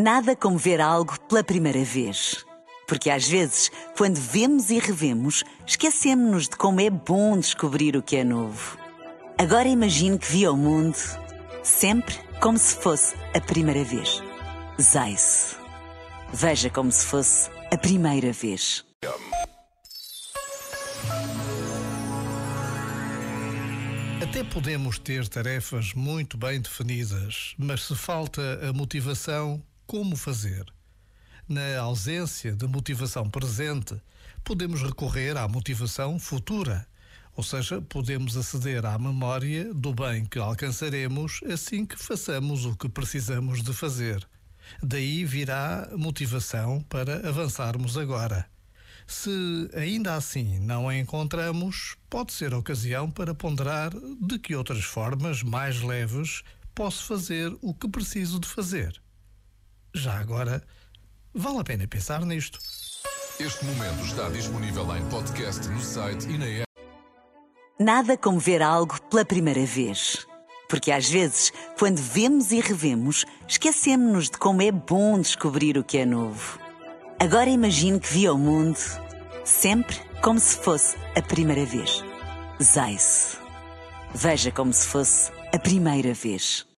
Nada como ver algo pela primeira vez. Porque às vezes, quando vemos e revemos, esquecemos-nos de como é bom descobrir o que é novo. Agora imagine que viu o mundo sempre como se fosse a primeira vez. Zais. Veja como se fosse a primeira vez. Até podemos ter tarefas muito bem definidas, mas se falta a motivação, como fazer? Na ausência de motivação presente, podemos recorrer à motivação futura, ou seja, podemos aceder à memória do bem que alcançaremos assim que façamos o que precisamos de fazer. Daí virá motivação para avançarmos agora. Se ainda assim não a encontramos, pode ser ocasião para ponderar de que outras formas mais leves posso fazer o que preciso de fazer. Já agora, vale a pena pensar nisto. Este momento está disponível em podcast no site e na app. Nada como ver algo pela primeira vez. Porque às vezes, quando vemos e revemos, esquecemos-nos de como é bom descobrir o que é novo. Agora imagine que viu o mundo sempre como se fosse a primeira vez. Zais. Veja como se fosse a primeira vez.